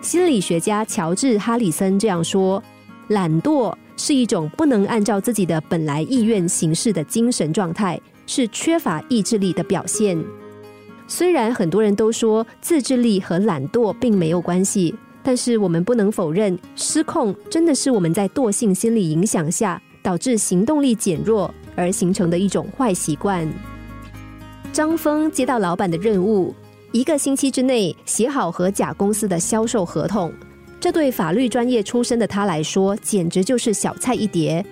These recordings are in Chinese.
心理学家乔治·哈里森这样说：“懒惰是一种不能按照自己的本来意愿行事的精神状态，是缺乏意志力的表现。虽然很多人都说自制力和懒惰并没有关系，但是我们不能否认，失控真的是我们在惰性心理影响下导致行动力减弱而形成的一种坏习惯。”张峰接到老板的任务。一个星期之内写好和甲公司的销售合同，这对法律专业出身的他来说，简直就是小菜一碟。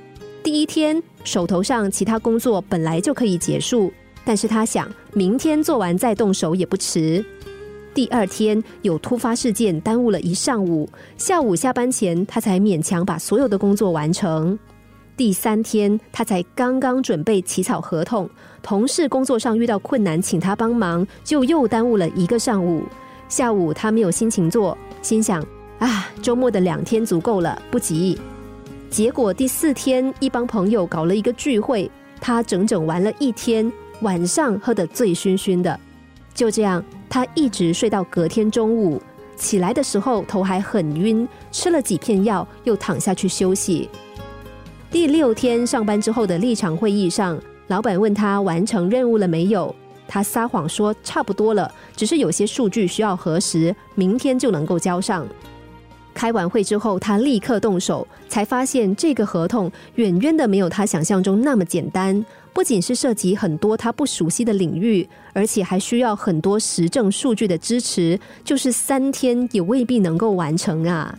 第一天手头上其他工作本来就可以结束，但是他想明天做完再动手也不迟。第二天有突发事件耽误了一上午，下午下班前他才勉强把所有的工作完成。第三天，他才刚刚准备起草合同，同事工作上遇到困难，请他帮忙，就又耽误了一个上午。下午他没有心情做，心想：啊，周末的两天足够了，不急。结果第四天，一帮朋友搞了一个聚会，他整整玩了一天，晚上喝得醉醺醺的。就这样，他一直睡到隔天中午，起来的时候头还很晕，吃了几片药，又躺下去休息。第六天上班之后的立场会议上，老板问他完成任务了没有？他撒谎说差不多了，只是有些数据需要核实，明天就能够交上。开完会之后，他立刻动手，才发现这个合同远远的没有他想象中那么简单。不仅是涉及很多他不熟悉的领域，而且还需要很多实证数据的支持，就是三天也未必能够完成啊。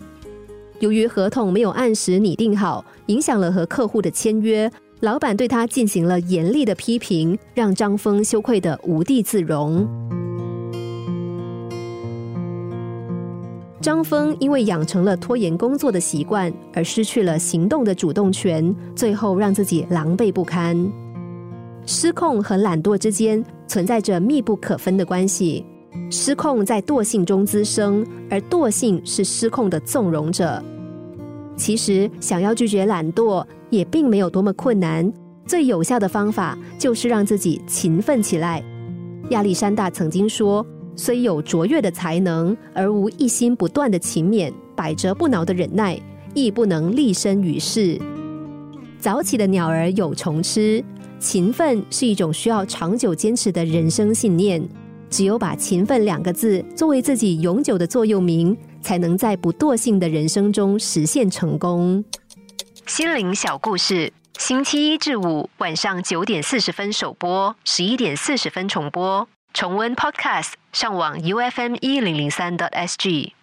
由于合同没有按时拟定好，影响了和客户的签约，老板对他进行了严厉的批评，让张峰羞愧的无地自容。张峰因为养成了拖延工作的习惯，而失去了行动的主动权，最后让自己狼狈不堪。失控和懒惰之间存在着密不可分的关系。失控在惰性中滋生，而惰性是失控的纵容者。其实，想要拒绝懒惰也并没有多么困难。最有效的方法就是让自己勤奋起来。亚历山大曾经说：“虽有卓越的才能，而无一心不断的勤勉、百折不挠的忍耐，亦不能立身于世。”早起的鸟儿有虫吃，勤奋是一种需要长久坚持的人生信念。只有把“勤奋”两个字作为自己永久的座右铭，才能在不惰性的人生中实现成功。心灵小故事，星期一至五晚上九点四十分首播，十一点四十分重播。重温 Podcast，上网 U F M 一零零三 t S G。